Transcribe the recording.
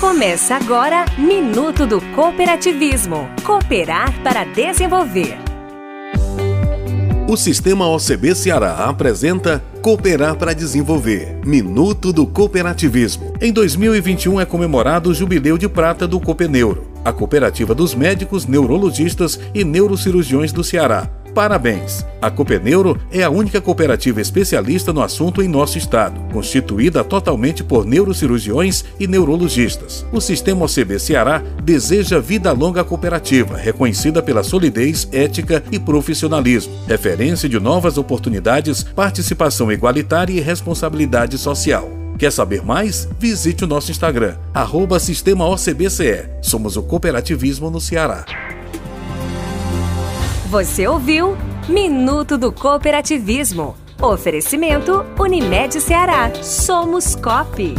Começa agora Minuto do Cooperativismo. Cooperar para desenvolver. O Sistema OCB Ceará apresenta Cooperar para Desenvolver Minuto do Cooperativismo. Em 2021 é comemorado o Jubileu de Prata do Copeneuro, a cooperativa dos médicos, neurologistas e neurocirurgiões do Ceará Parabéns! A Copeneuro é a única cooperativa especialista no assunto em nosso estado, constituída totalmente por neurocirurgiões e neurologistas. O Sistema OCB Ceará deseja vida longa cooperativa, reconhecida pela solidez, ética e profissionalismo, referência de novas oportunidades, participação igualitária e responsabilidade social. Quer saber mais? Visite o nosso Instagram, arroba Sistema OCBCE. Somos o cooperativismo no Ceará. Você ouviu Minuto do Cooperativismo. Oferecimento Unimed Ceará. Somos COP.